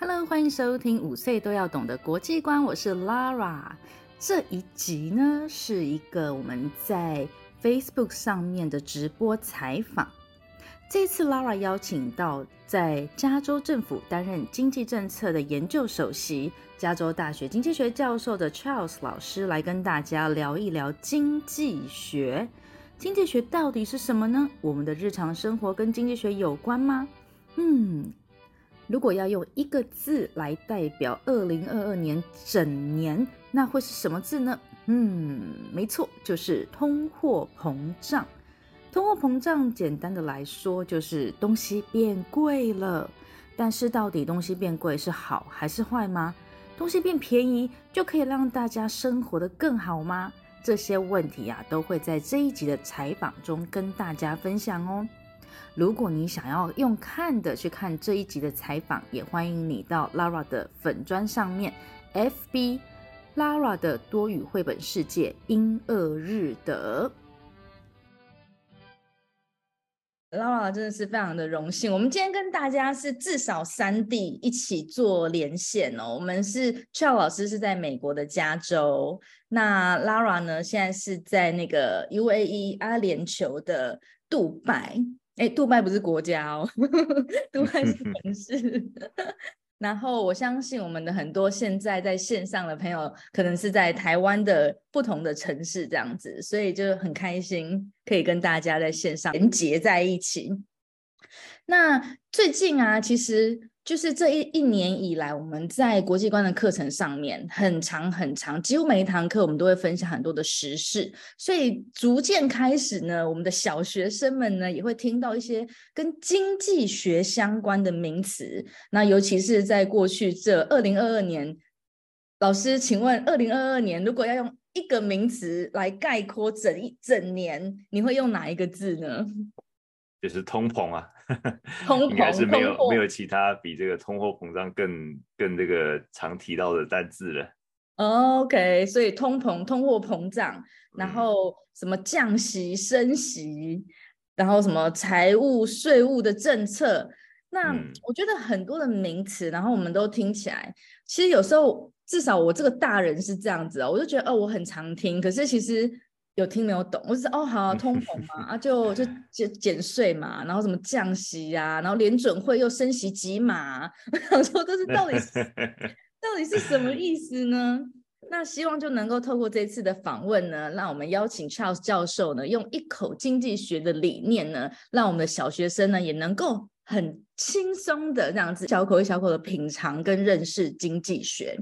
Hello，欢迎收听五岁都要懂的国际观，我是 Lara。这一集呢，是一个我们在 Facebook 上面的直播采访。这次 Lara 邀请到在加州政府担任经济政策的研究首席、加州大学经济学教授的 Charles 老师来跟大家聊一聊经济学。经济学到底是什么呢？我们的日常生活跟经济学有关吗？嗯，如果要用一个字来代表二零二二年整年，那会是什么字呢？嗯，没错，就是通货膨胀。通货膨胀，简单的来说就是东西变贵了。但是到底东西变贵是好还是坏吗？东西变便宜就可以让大家生活得更好吗？这些问题啊，都会在这一集的采访中跟大家分享哦。如果你想要用看的去看这一集的采访，也欢迎你到 Lara 的粉砖上面，FB Lara 的多语绘本世界英二日德。Lara 真的是非常的荣幸，我们今天跟大家是至少三地一起做连线哦。我们是 Chao 老师是在美国的加州，那 Lara 呢现在是在那个 UAE 阿联酋的杜拜，哎，杜拜不是国家哦，杜拜是城市。然后我相信我们的很多现在在线上的朋友，可能是在台湾的不同的城市这样子，所以就很开心可以跟大家在线上连结在一起。那最近啊，其实。就是这一一年以来，我们在国际观的课程上面很长很长，几乎每一堂课我们都会分享很多的时事，所以逐渐开始呢，我们的小学生们呢也会听到一些跟经济学相关的名词。那尤其是在过去这二零二二年，老师，请问二零二二年如果要用一个名词来概括整一整年，你会用哪一个字呢？就是通膨啊。通膨应该是没有没有其他比这个通货膨胀更更这个常提到的单字了。OK，所以通膨、通货膨胀，然后什么降息、升息，然后什么财务、税务的政策。那我觉得很多的名词，然后我们都听起来，其实有时候至少我这个大人是这样子啊，我就觉得哦，我很常听，可是其实。有听没有懂？我是哦，好、啊、通膨嘛，啊就就 减减税嘛，然后什么降息呀、啊，然后联准会又升息几码，我想说这是到底是 到底是什么意思呢？那希望就能够透过这次的访问呢，让我们邀请 Charles 教授呢，用一口经济学的理念呢，让我们的小学生呢也能够很轻松的这样子小口一小口的品尝跟认识经济学。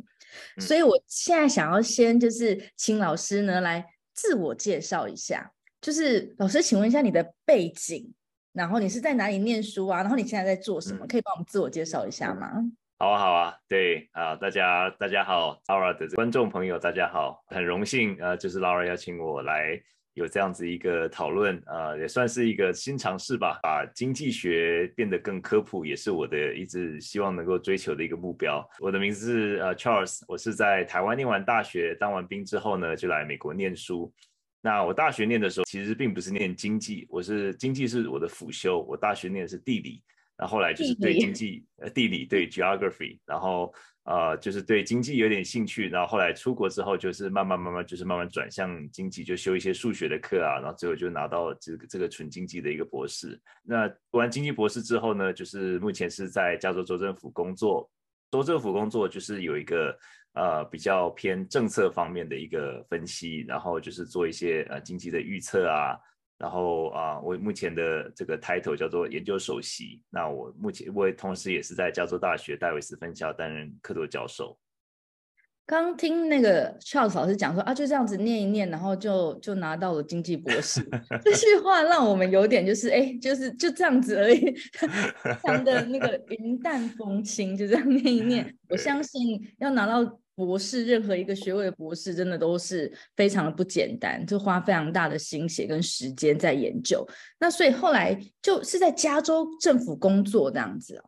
所以我现在想要先就是请老师呢来。自我介绍一下，就是老师，请问一下你的背景，然后你是在哪里念书啊？然后你现在在做什么？可以帮我们自我介绍一下吗？好啊，好啊，对啊，大家大家好，Laura 的观众朋友大家好，很荣幸啊，就是 Laura 邀请我来有这样子一个讨论啊，也算是一个新尝试吧，把经济学变得更科普，也是我的一直希望能够追求的一个目标。我的名字是呃 Charles，我是在台湾念完大学，当完兵之后呢，就来美国念书。那我大学念的时候，其实并不是念经济，我是经济是我的辅修，我大学念的是地理，然后后来就是对经济呃地理对 geography，然后。呃，就是对经济有点兴趣，然后后来出国之后，就是慢慢慢慢，就是慢慢转向经济，就修一些数学的课啊，然后最后就拿到这个这个纯经济的一个博士。那读完经济博士之后呢，就是目前是在加州州政府工作，州政府工作就是有一个呃比较偏政策方面的一个分析，然后就是做一些呃经济的预测啊。然后啊，我目前的这个 title 叫做研究首席。那我目前我也同时也是在加州大学戴维斯分校担任客座教授。刚听那个 Charles 老师讲说啊，就这样子念一念，然后就就拿到了经济博士。这句话让我们有点就是哎，就是就这样子而已，非常的那个云淡风轻，就这样念一念。我相信要拿到。博士，任何一个学位的博士，真的都是非常的不简单，就花非常大的心血跟时间在研究。那所以后来就是在加州政府工作这样子哦。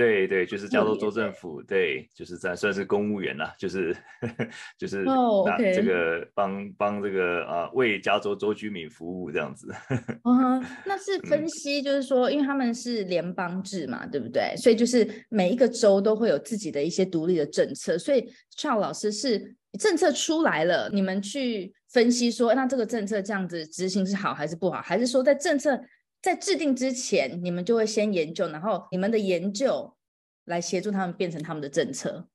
对对，就是加州州政府，对，就是在算是公务员啦，就是 就是那、oh. 这个帮帮这个啊为加州州居民服务这样子。嗯，那是分析，就是说，因为他们是联邦制嘛，对不对？所以就是每一个州都会有自己的一些独立的政策，所以 Charles 老师是政策出来了，你们去分析说，那这个政策这样子执行是好还是不好，还是说在政策在制定之前，你们就会先研究，然后你们的研究来协助他们变成他们的政策。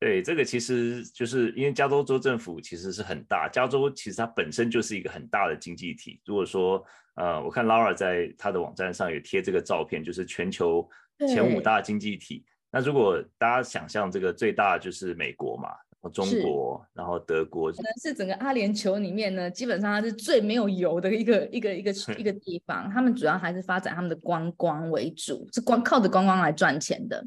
对，这个其实就是因为加州州政府其实是很大，加州其实它本身就是一个很大的经济体。如果说呃，我看 Laura 在他的网站上有贴这个照片，就是全球前五大经济体。那如果大家想象这个最大就是美国嘛。中国，然后德国，可能是整个阿联酋里面呢，基本上它是最没有油的一个一个一个 一个地方。他们主要还是发展他们的观光为主，是光靠着观光来赚钱的。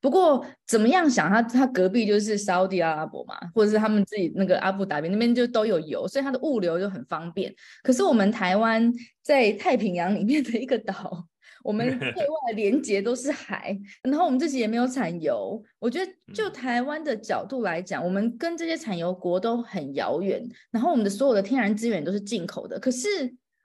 不过怎么样想，他他隔壁就是沙乌地阿拉伯嘛，或者是他们自己那个阿布达比那边就都有油，所以它的物流就很方便。可是我们台湾在太平洋里面的一个岛。我们对 外连接都是海，然后我们自己也没有产油。我觉得就台湾的角度来讲，我们跟这些产油国都很遥远，然后我们的所有的天然资源都是进口的。可是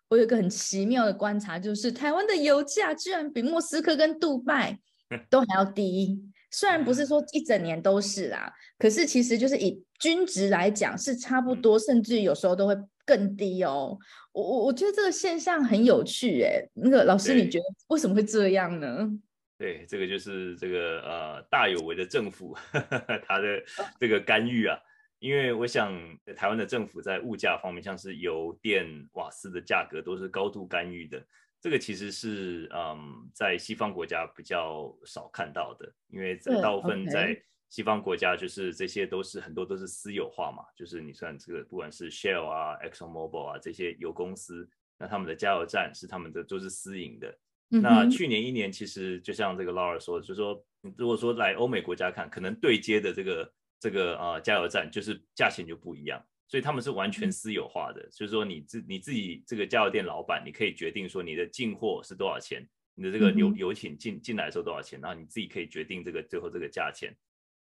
我有一个很奇妙的观察，就是台湾的油价居然比莫斯科跟杜拜 都还要低。虽然不是说一整年都是啦，可是其实就是以均值来讲是差不多，甚至有时候都会更低哦。我我我觉得这个现象很有趣哎，那个老师你觉得为什么会这样呢？对，对，这个就是这个呃大有为的政府 他的这个干预啊，因为我想台湾的政府在物价方面，像是油电瓦斯的价格都是高度干预的，这个其实是嗯在西方国家比较少看到的，因为大部分在。西方国家就是这些都是很多都是私有化嘛，就是你算这个不管是 Shell 啊、Exxon Mobil 啊这些油公司，那他们的加油站是他们的都是私营的。嗯、那去年一年其实就像这个 Laura 说的，就是说如果说来欧美国家看，可能对接的这个这个啊、呃、加油站就是价钱就不一样，所以他们是完全私有化的。嗯、就是说你自你自己这个加油店老板，你可以决定说你的进货是多少钱，你的这个油、嗯、油品进进来的时候多少钱，然后你自己可以决定这个最后这个价钱。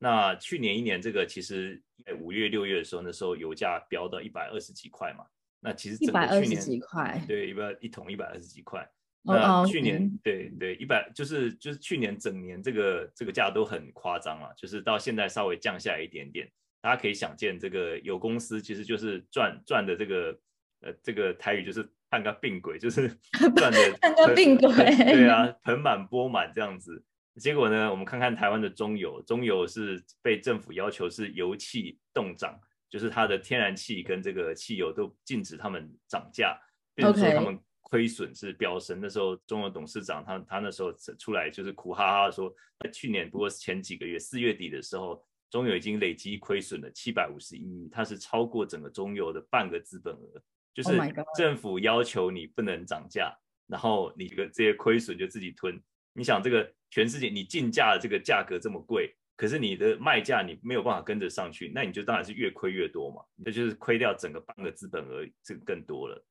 那去年一年这个其实在五月六月的时候，那时候油价飙到一百二十几块嘛。那其实一百二十几块，对，一百一桶一百二十几块。那去年对对一百就是就是去年整年这个这个价都很夸张了，就是到现在稍微降下来一点点。大家可以想见，这个有公司其实就是赚赚的这个呃这个台语就是半个病鬼，就是 赚的半个病鬼，对啊，盆满钵满这样子。结果呢，我们看看台湾的中油，中油是被政府要求是油气冻涨，就是它的天然气跟这个汽油都禁止他们涨价，变成说他们亏损是飙升。那时候中油董事长他他那时候出来就是苦哈哈的说，去年不过前几个月四月底的时候，中油已经累积亏损了七百五十一亿，它是超过整个中油的半个资本额，就是政府要求你不能涨价，然后你这个这些亏损就自己吞。你想这个全世界，你进价的这个价格这么贵，可是你的卖价你没有办法跟着上去，那你就当然是越亏越多嘛，那就是亏掉整个半个资本额，这个更多了。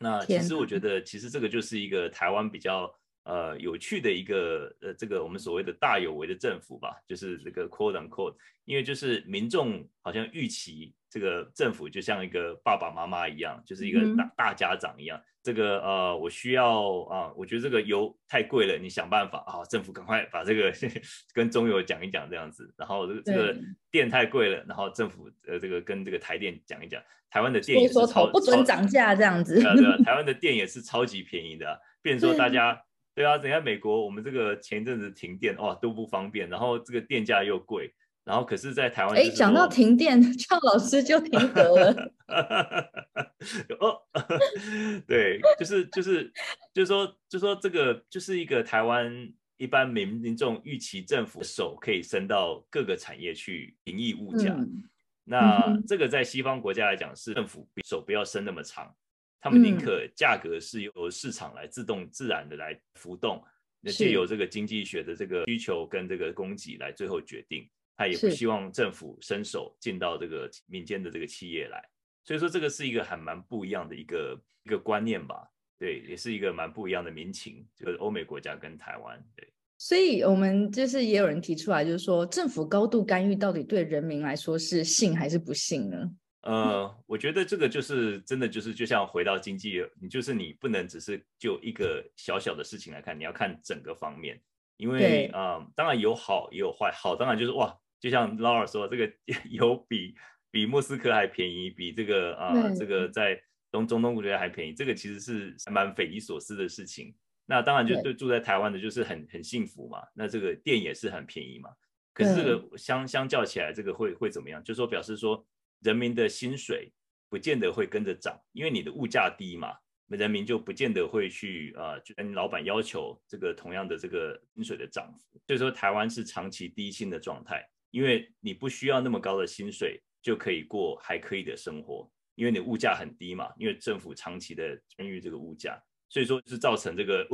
那其实我觉得，其实这个就是一个台湾比较呃有趣的一个呃这个我们所谓的大有为的政府吧，就是这个 quote unquote，因为就是民众好像预期这个政府就像一个爸爸妈妈一样，就是一个大大家长一样。嗯这个呃，我需要啊，我觉得这个油太贵了，你想办法啊，政府赶快把这个 跟中油讲一讲这样子，然后这个这个电太贵了，然后政府呃这个跟这个台电讲一讲，台湾的电也是超说说不准涨价这样子，对啊对 啊，台湾的电也是超级便宜的啊，变说大家对啊，等下美国我们这个前一阵子停电哇都不方便，然后这个电价又贵。然后可是，在台湾，哎，讲到停电，赵老师就停格了。哦，对，就是就是就是说，就是说这个就是一个台湾一般民民众预期政府手可以伸到各个产业去平抑物价。嗯、那这个在西方国家来讲，是政府手不要伸那么长，他们宁可价格是由市场来自动自然的来浮动，那借由这个经济学的这个需求跟这个供给来最后决定。他也不希望政府伸手进到这个民间的这个企业来，所以说这个是一个还蛮不一样的一个一个观念吧，对，也是一个蛮不一样的民情，就是欧美国家跟台湾，对。所以我们就是也有人提出来，就是说政府高度干预到底对人民来说是幸还是不幸呢？呃，我觉得这个就是真的就是就像回到经济，你就是你不能只是就一个小小的事情来看，你要看整个方面，因为啊、呃，当然有好也有坏，好当然就是哇，就像 Laura 说，这个 有比比莫斯科还便宜，比这个啊、呃、这个在东中东国家还便宜，这个其实是蛮匪夷所思的事情。那当然就对住在台湾的就是很很幸福嘛，那这个电也是很便宜嘛。可是这个相相较起来，这个会会怎么样？就是说表示说人民的薪水不见得会跟着涨，因为你的物价低嘛，人民就不见得会去啊、呃，就跟老板要求这个同样的这个薪水的涨幅。所以说台湾是长期低薪的状态，因为你不需要那么高的薪水就可以过还可以的生活，因为你物价很低嘛，因为政府长期的干预这个物价。所以说，是造成这个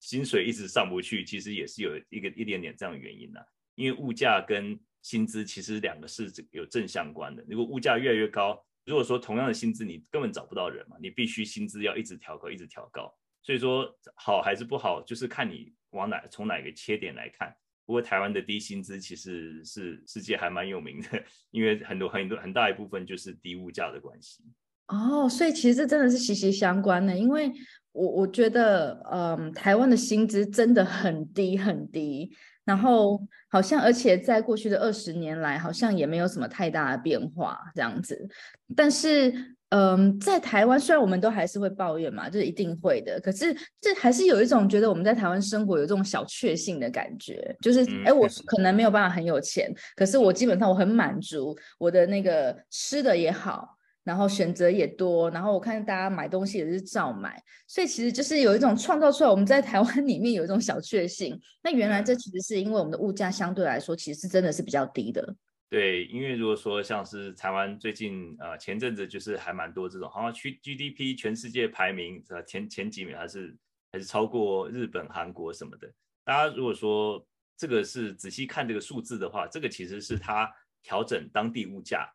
薪水一直上不去，其实也是有一个一点点这样的原因呐、因为物价跟薪资其实两个是有正相关的。如果物价越来越高，如果说同样的薪资你根本找不到人嘛，你必须薪资要一直调高，一直调高。所以说好还是不好，就是看你往哪从哪个切点来看。不过台湾的低薪资其实是世界还蛮有名的，因为很多很多很大一部分就是低物价的关系。哦，所以其实这真的是息息相关的，因为。我我觉得，嗯，台湾的薪资真的很低很低，然后好像而且在过去的二十年来，好像也没有什么太大的变化这样子。但是，嗯，在台湾虽然我们都还是会抱怨嘛，就是一定会的，可是这还是有一种觉得我们在台湾生活有这种小确幸的感觉，就是，哎，我可能没有办法很有钱，可是我基本上我很满足，我的那个吃的也好。然后选择也多，然后我看大家买东西也是照买，所以其实就是有一种创造出来，我们在台湾 里面有一种小确幸。那原来这其实是因为我们的物价相对来说，其实是真的是比较低的。对，因为如果说像是台湾最近呃前阵子就是还蛮多这种，好像去 GDP 全世界排名呃前前几名还是还是超过日本、韩国什么的。大家如果说这个是仔细看这个数字的话，这个其实是它调整当地物价。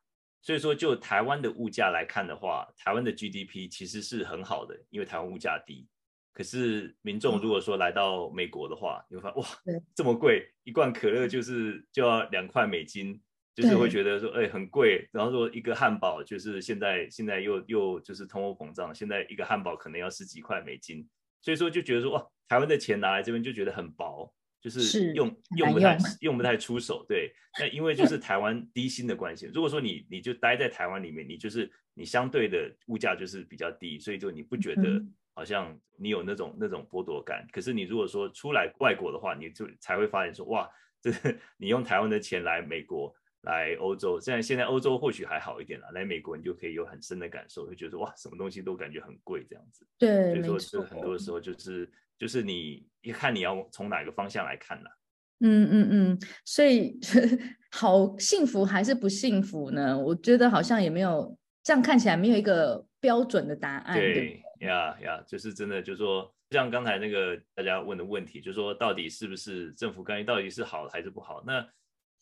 所以说，就台湾的物价来看的话，台湾的 GDP 其实是很好的，因为台湾物价低。可是民众如果说来到美国的话，你会发现哇，这么贵，一罐可乐就是就要两块美金，就是会觉得说，哎，很贵。然后说一个汉堡，就是现在现在又又就是通货膨胀，现在一个汉堡可能要十几块美金。所以说就觉得说，哇，台湾的钱拿来这边就觉得很薄。就是用是用不太用，用不太出手，对。那因为就是台湾低薪的关系，如果说你你就待在台湾里面，你就是你相对的物价就是比较低，所以就你不觉得好像你有那种那种剥夺感。可是你如果说出来外国的话，你就才会发现说哇，这你用台湾的钱来美国、来欧洲，现在现在欧洲或许还好一点了，来美国你就可以有很深的感受，会觉得哇，什么东西都感觉很贵这样子。对，所以说是很多时候就是。就是你一看你要从哪个方向来看了？嗯嗯嗯，所以 好幸福还是不幸福呢？我觉得好像也没有这样看起来没有一个标准的答案。对呀呀，就是真的，就是说像刚才那个大家问的问题，就是说到底是不是政府干预，到底是好还是不好？那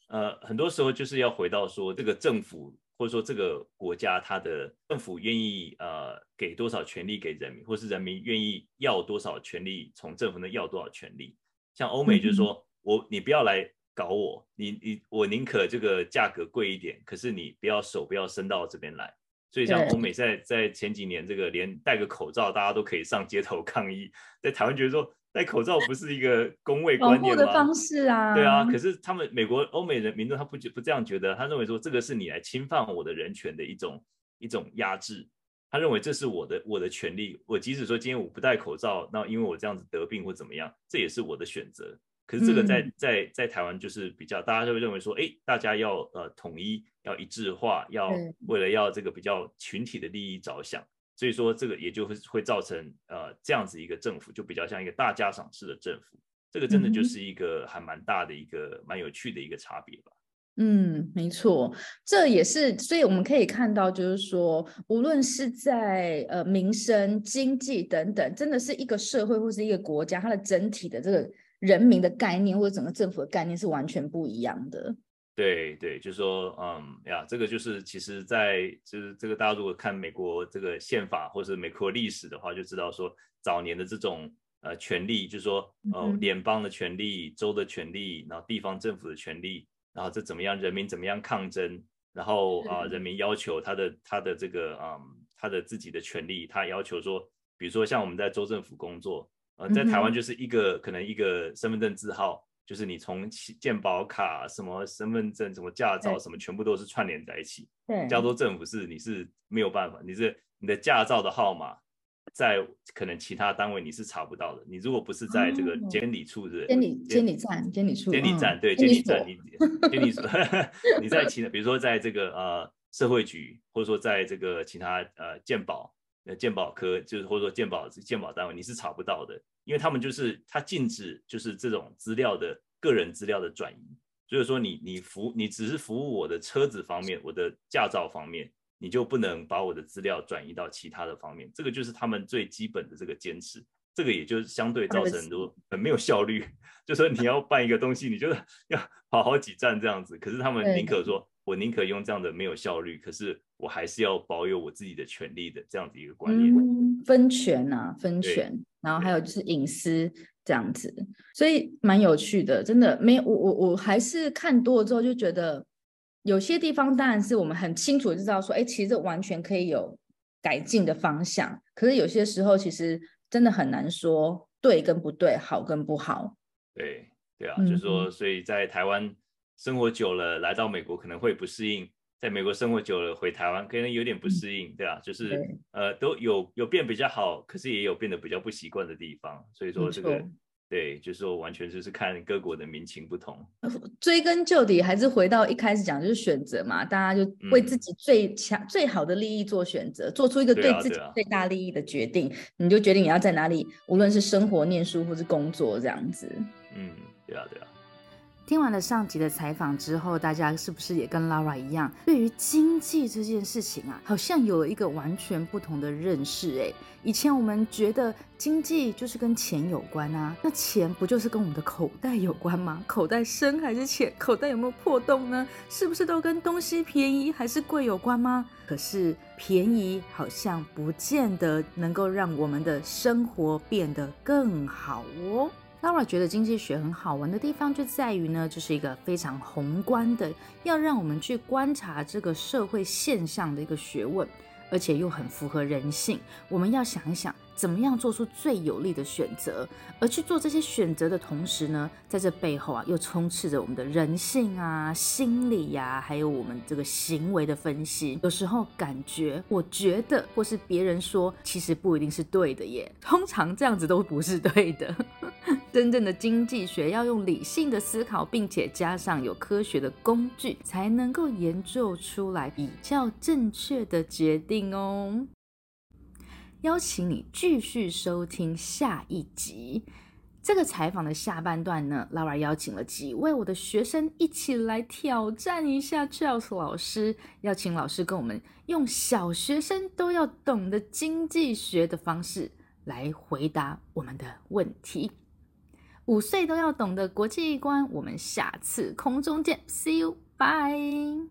呃，很多时候就是要回到说这个政府。或者说这个国家，它的政府愿意呃给多少权利给人民，或是人民愿意要多少权利从政府那要多少权利？像欧美就是说，嗯、我你不要来搞我，你你我宁可这个价格贵一点，可是你不要手不要伸到这边来。所以像欧美在在前几年这个连戴个口罩大家都可以上街头抗议，在台湾觉得说。戴口罩不是一个公卫观念吗？的方式啊，对啊。可是他们美国欧美人民众他不觉不这样觉得，他认为说这个是你来侵犯我的人权的一种一种压制。他认为这是我的我的权利，我即使说今天我不戴口罩，那因为我这样子得病或怎么样，这也是我的选择。可是这个在、嗯、在在台湾就是比较，大家就会认为说，哎，大家要呃统一，要一致化，要为了要这个比较群体的利益着想。所以说，这个也就会会造成呃这样子一个政府，就比较像一个大家长式的政府。这个真的就是一个还蛮大的一个蛮有趣的一个差别吧。嗯，没错，这也是，所以我们可以看到，就是说，无论是在呃民生、经济等等，真的是一个社会或是一个国家，它的整体的这个人民的概念或者整个政府的概念是完全不一样的。对对，就是说，嗯呀，这个就是其实在，在就是这个大家如果看美国这个宪法或是美国历史的话，就知道说早年的这种呃权利，就是说呃联邦的权利、州的权利，然后地方政府的权利，然后这怎么样，人民怎么样抗争，然后啊、呃、人民要求他的他的这个嗯他的自己的权利，他要求说，比如说像我们在州政府工作，呃在台湾就是一个可能一个身份证字号。就是你从健保卡、什么身份证、什么驾照、什么，全部都是串联在一起。对，加州政府是你是没有办法，你是你的驾照的号码，在可能其他单位你是查不到的。你如果不是在这个监理处的监理监理站、监理处、监理站，对监理站，你监理处，你在其他，比如说在这个呃社会局，或者说在这个其他呃健保呃健保科，就是或者说健保健保单位，你是查不到的。因为他们就是他禁止就是这种资料的个人资料的转移，所以说你你服你只是服务我的车子方面，我的驾照方面，你就不能把我的资料转移到其他的方面，这个就是他们最基本的这个坚持，这个也就是相对造成很多很没有效率，就说你要办一个东西，你就要跑好几站这样子，可是他们宁可说我宁可用这样的没有效率，可是我还是要保有我自己的权利的这样子一个观念，嗯、分权啊，分权。然后还有就是隐私这样子，所以蛮有趣的，真的没有我我我还是看多了之后就觉得，有些地方当然是我们很清楚就知道说，哎，其实这完全可以有改进的方向。可是有些时候其实真的很难说对跟不对，好跟不好。对对啊，就是说，所以在台湾生活久了，来到美国可能会不适应。在美国生活久了，回台湾可能有点不适应，嗯、对啊，就是呃都有有变比较好，可是也有变得比较不习惯的地方，所以说这个对，就是说完全就是看各国的民情不同。追根究底，还是回到一开始讲，就是选择嘛，大家就为自己最强、嗯、最好的利益做选择，做出一个对自己最大利益的决定，啊啊、你就决定你要在哪里，无论是生活、念书或是工作这样子。嗯，对啊，对啊。听完了上集的采访之后，大家是不是也跟 Lara 一样，对于经济这件事情啊，好像有了一个完全不同的认识？哎，以前我们觉得经济就是跟钱有关啊，那钱不就是跟我们的口袋有关吗？口袋深还是浅？口袋有没有破洞呢？是不是都跟东西便宜还是贵有关吗？可是便宜好像不见得能够让我们的生活变得更好哦。Laura 觉得经济学很好玩的地方就在于呢，这是一个非常宏观的，要让我们去观察这个社会现象的一个学问，而且又很符合人性。我们要想一想。怎么样做出最有利的选择？而去做这些选择的同时呢，在这背后啊，又充斥着我们的人性啊、心理呀、还有我们这个行为的分析。有时候感觉、我觉得，或是别人说，其实不一定是对的耶。通常这样子都不是对的。真正的经济学要用理性的思考，并且加上有科学的工具，才能够研究出来比较正确的决定哦。邀请你继续收听下一集。这个采访的下半段呢拉瓦邀请了几位我的学生一起来挑战一下 Charles 老师，邀请老师跟我们用小学生都要懂的经济学的方式来回答我们的问题。五岁都要懂的国际观，我们下次空中见，See you，bye。